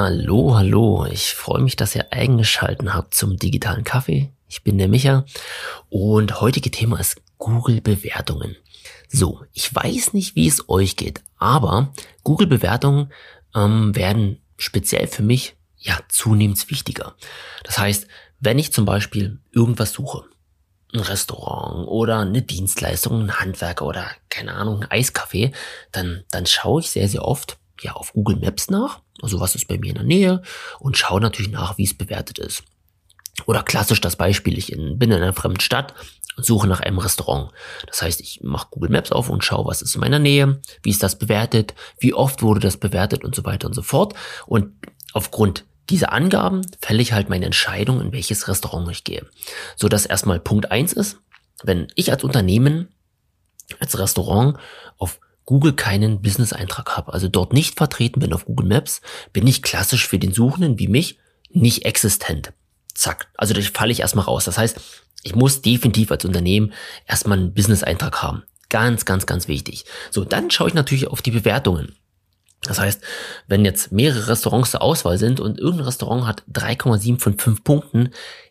Hallo, hallo. Ich freue mich, dass ihr eingeschalten habt zum digitalen Kaffee. Ich bin der Micha und heutige Thema ist Google-Bewertungen. So, ich weiß nicht, wie es euch geht, aber Google-Bewertungen ähm, werden speziell für mich ja zunehmend wichtiger. Das heißt, wenn ich zum Beispiel irgendwas suche, ein Restaurant oder eine Dienstleistung, ein Handwerker oder keine Ahnung, ein Eiskaffee, dann, dann schaue ich sehr, sehr oft ja auf Google Maps nach, also was ist bei mir in der Nähe und schaue natürlich nach, wie es bewertet ist. Oder klassisch das Beispiel, ich in, bin in einer fremden Stadt und suche nach einem Restaurant. Das heißt, ich mache Google Maps auf und schaue, was ist in meiner Nähe, wie ist das bewertet, wie oft wurde das bewertet und so weiter und so fort. Und aufgrund dieser Angaben fälle ich halt meine Entscheidung, in welches Restaurant ich gehe. So dass erstmal Punkt eins ist, wenn ich als Unternehmen, als Restaurant auf Google keinen Business-Eintrag habe, also dort nicht vertreten bin auf Google Maps, bin ich klassisch für den Suchenden wie mich nicht existent. Zack. Also da falle ich erstmal raus. Das heißt, ich muss definitiv als Unternehmen erstmal einen Business-Eintrag haben. Ganz, ganz, ganz wichtig. So, dann schaue ich natürlich auf die Bewertungen. Das heißt, wenn jetzt mehrere Restaurants zur Auswahl sind und irgendein Restaurant hat 3,7 von 5 Punkten,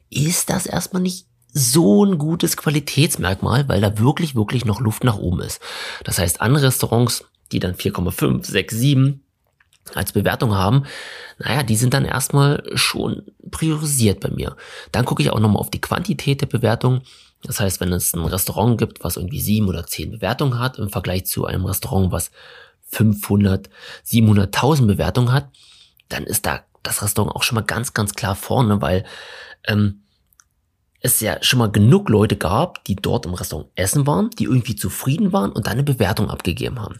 ist das erstmal nicht so ein gutes Qualitätsmerkmal, weil da wirklich, wirklich noch Luft nach oben ist. Das heißt, andere Restaurants, die dann 4,5, 6, 7 als Bewertung haben, naja, die sind dann erstmal schon priorisiert bei mir. Dann gucke ich auch nochmal auf die Quantität der Bewertung. Das heißt, wenn es ein Restaurant gibt, was irgendwie sieben oder zehn Bewertungen hat, im Vergleich zu einem Restaurant, was 500, 700.000 Bewertungen hat, dann ist da das Restaurant auch schon mal ganz, ganz klar vorne, weil ähm, es ja schon mal genug Leute gab, die dort im Restaurant essen waren, die irgendwie zufrieden waren und dann eine Bewertung abgegeben haben.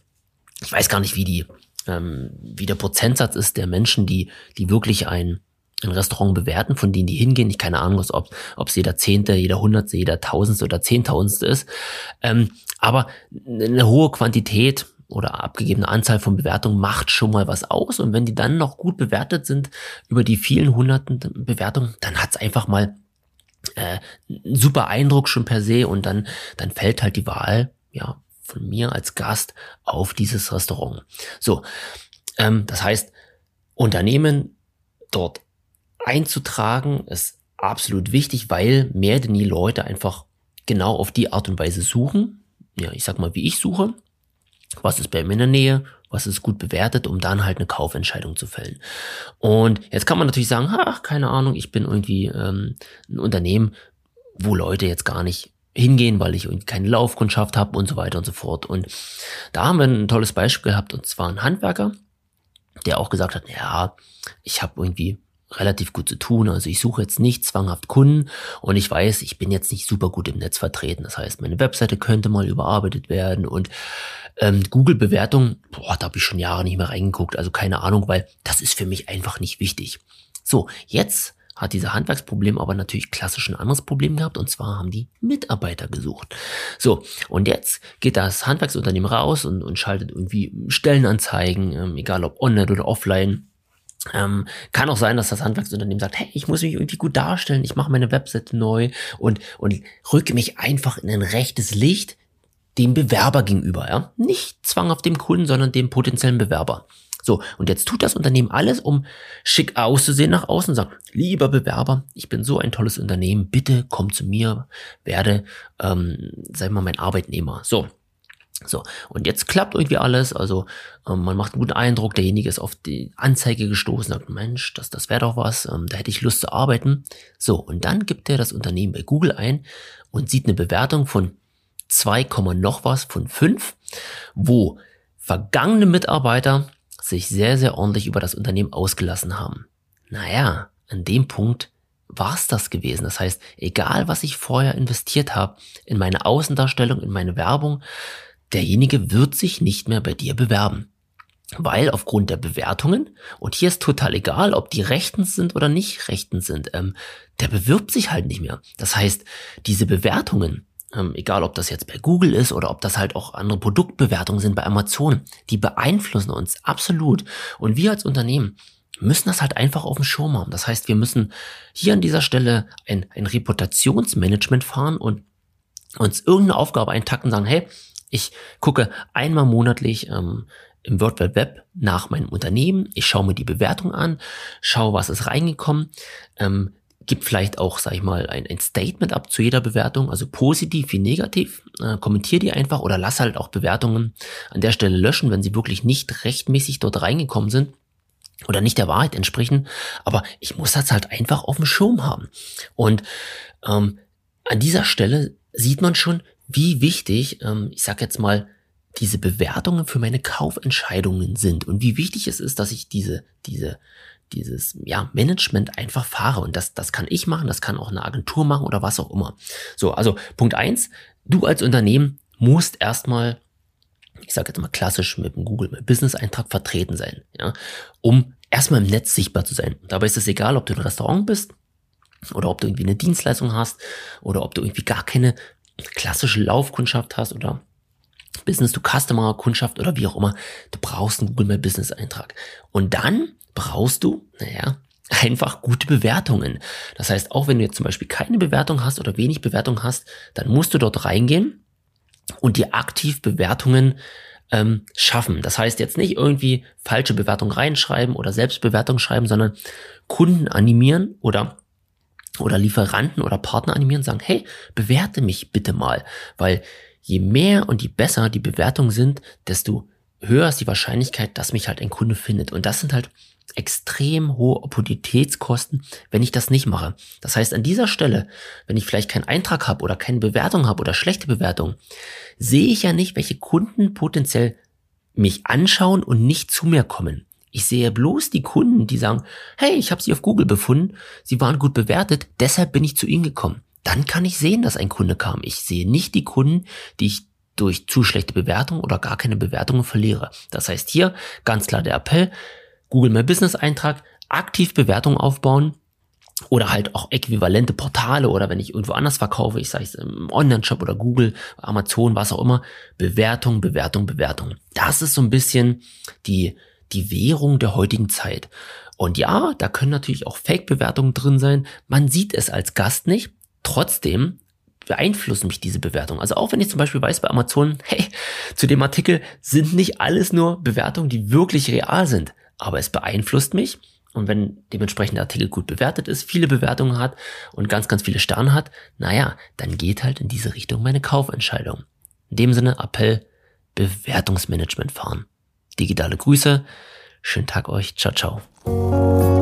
Ich weiß gar nicht, wie die, ähm, wie der Prozentsatz ist der Menschen, die, die wirklich ein, ein Restaurant bewerten, von denen die hingehen. Ich keine Ahnung, ob ob es jeder Zehnte, jeder Hundertste, jeder Tausendste oder Zehntausendste ist. Ähm, aber eine hohe Quantität oder abgegebene Anzahl von Bewertungen macht schon mal was aus. Und wenn die dann noch gut bewertet sind über die vielen hunderten Bewertungen, dann hat's einfach mal äh, ein super Eindruck schon per se und dann, dann fällt halt die Wahl, ja, von mir als Gast auf dieses Restaurant. So, ähm, das heißt, Unternehmen dort einzutragen ist absolut wichtig, weil mehr denn nie Leute einfach genau auf die Art und Weise suchen. Ja, ich sag mal, wie ich suche. Was ist bei mir in der Nähe? Was ist gut bewertet, um dann halt eine Kaufentscheidung zu fällen? Und jetzt kann man natürlich sagen, ach, keine Ahnung, ich bin irgendwie ähm, ein Unternehmen, wo Leute jetzt gar nicht hingehen, weil ich irgendwie keine Laufkundschaft habe und so weiter und so fort. Und da haben wir ein tolles Beispiel gehabt, und zwar ein Handwerker, der auch gesagt hat, ja, ich habe irgendwie relativ gut zu tun. Also ich suche jetzt nicht zwanghaft Kunden und ich weiß, ich bin jetzt nicht super gut im Netz vertreten. Das heißt, meine Webseite könnte mal überarbeitet werden und ähm, Google-Bewertung, boah, da habe ich schon Jahre nicht mehr reingeguckt. Also keine Ahnung, weil das ist für mich einfach nicht wichtig. So, jetzt hat dieser Handwerksproblem aber natürlich klassisch ein anderes Problem gehabt und zwar haben die Mitarbeiter gesucht. So, und jetzt geht das Handwerksunternehmen raus und, und schaltet irgendwie Stellenanzeigen, ähm, egal ob online oder offline, ähm, kann auch sein, dass das Handwerksunternehmen sagt, hey, ich muss mich irgendwie gut darstellen, ich mache meine Webseite neu und, und rücke mich einfach in ein rechtes Licht dem Bewerber gegenüber. Ja? Nicht zwanghaft dem Kunden, sondern dem potenziellen Bewerber. So, und jetzt tut das Unternehmen alles, um schick auszusehen nach außen und sagt, lieber Bewerber, ich bin so ein tolles Unternehmen, bitte komm zu mir, werde, ähm, sag mal, mein Arbeitnehmer. So, so, und jetzt klappt irgendwie alles, also ähm, man macht einen guten Eindruck, derjenige ist auf die Anzeige gestoßen, sagt, Mensch, das, das wäre doch was, ähm, da hätte ich Lust zu arbeiten. So, und dann gibt er das Unternehmen bei Google ein und sieht eine Bewertung von 2, noch was von 5, wo vergangene Mitarbeiter sich sehr, sehr ordentlich über das Unternehmen ausgelassen haben. Naja, an dem Punkt war's das gewesen. Das heißt, egal was ich vorher investiert habe in meine Außendarstellung, in meine Werbung, derjenige wird sich nicht mehr bei dir bewerben. Weil aufgrund der Bewertungen, und hier ist total egal, ob die rechtens sind oder nicht rechtens sind, ähm, der bewirbt sich halt nicht mehr. Das heißt, diese Bewertungen, ähm, egal ob das jetzt bei Google ist oder ob das halt auch andere Produktbewertungen sind bei Amazon, die beeinflussen uns absolut. Und wir als Unternehmen müssen das halt einfach auf dem Schirm haben. Das heißt, wir müssen hier an dieser Stelle ein, ein Reputationsmanagement fahren und uns irgendeine Aufgabe eintacken und sagen, hey, ich gucke einmal monatlich ähm, im World Wide Web nach meinem Unternehmen, ich schaue mir die Bewertung an, schaue, was ist reingekommen, ähm, gibt vielleicht auch, sag ich mal, ein, ein Statement ab zu jeder Bewertung, also positiv wie negativ. Äh, kommentier die einfach oder lass halt auch Bewertungen an der Stelle löschen, wenn sie wirklich nicht rechtmäßig dort reingekommen sind oder nicht der Wahrheit entsprechen. Aber ich muss das halt einfach auf dem Schirm haben. Und ähm, an dieser Stelle sieht man schon, wie wichtig, ähm, ich sag jetzt mal, diese Bewertungen für meine Kaufentscheidungen sind und wie wichtig es ist, dass ich diese, diese, dieses ja, Management einfach fahre. Und das, das kann ich machen, das kann auch eine Agentur machen oder was auch immer. So, also Punkt eins: du als Unternehmen musst erstmal, ich sage jetzt mal klassisch mit dem Google My Business Eintrag vertreten sein, ja, um erstmal im Netz sichtbar zu sein. Dabei ist es egal, ob du ein Restaurant bist oder ob du irgendwie eine Dienstleistung hast oder ob du irgendwie gar keine klassische Laufkundschaft hast oder Business to Customer Kundschaft oder wie auch immer. Du brauchst einen Google My Business Eintrag. Und dann brauchst du, naja, einfach gute Bewertungen. Das heißt, auch wenn du jetzt zum Beispiel keine Bewertung hast oder wenig Bewertung hast, dann musst du dort reingehen und dir aktiv Bewertungen ähm, schaffen. Das heißt jetzt nicht irgendwie falsche Bewertung reinschreiben oder Selbstbewertung schreiben, sondern Kunden animieren oder oder Lieferanten oder Partner animieren, sagen, hey, bewerte mich bitte mal, weil je mehr und je besser die Bewertungen sind, desto höher ist die Wahrscheinlichkeit, dass mich halt ein Kunde findet. Und das sind halt extrem hohe Opportunitätskosten, wenn ich das nicht mache. Das heißt, an dieser Stelle, wenn ich vielleicht keinen Eintrag habe oder keine Bewertung habe oder schlechte Bewertung, sehe ich ja nicht, welche Kunden potenziell mich anschauen und nicht zu mir kommen. Ich sehe bloß die Kunden, die sagen, hey, ich habe sie auf Google befunden, sie waren gut bewertet, deshalb bin ich zu ihnen gekommen. Dann kann ich sehen, dass ein Kunde kam. Ich sehe nicht die Kunden, die ich durch zu schlechte Bewertungen oder gar keine Bewertungen verliere. Das heißt hier ganz klar der Appell, Google My Business Eintrag, aktiv Bewertungen aufbauen oder halt auch äquivalente Portale oder wenn ich irgendwo anders verkaufe, ich sage es im Online-Shop oder Google, Amazon, was auch immer, Bewertung, Bewertung, Bewertung. Das ist so ein bisschen die, die Währung der heutigen Zeit. Und ja, da können natürlich auch Fake-Bewertungen drin sein. Man sieht es als Gast nicht. Trotzdem beeinflussen mich diese Bewertungen. Also auch wenn ich zum Beispiel weiß bei Amazon, hey, zu dem Artikel sind nicht alles nur Bewertungen, die wirklich real sind aber es beeinflusst mich. Und wenn dementsprechend der Artikel gut bewertet ist, viele Bewertungen hat und ganz, ganz viele Sterne hat, naja, dann geht halt in diese Richtung meine Kaufentscheidung. In dem Sinne Appell, Bewertungsmanagement fahren. Digitale Grüße, schönen Tag euch, ciao, ciao.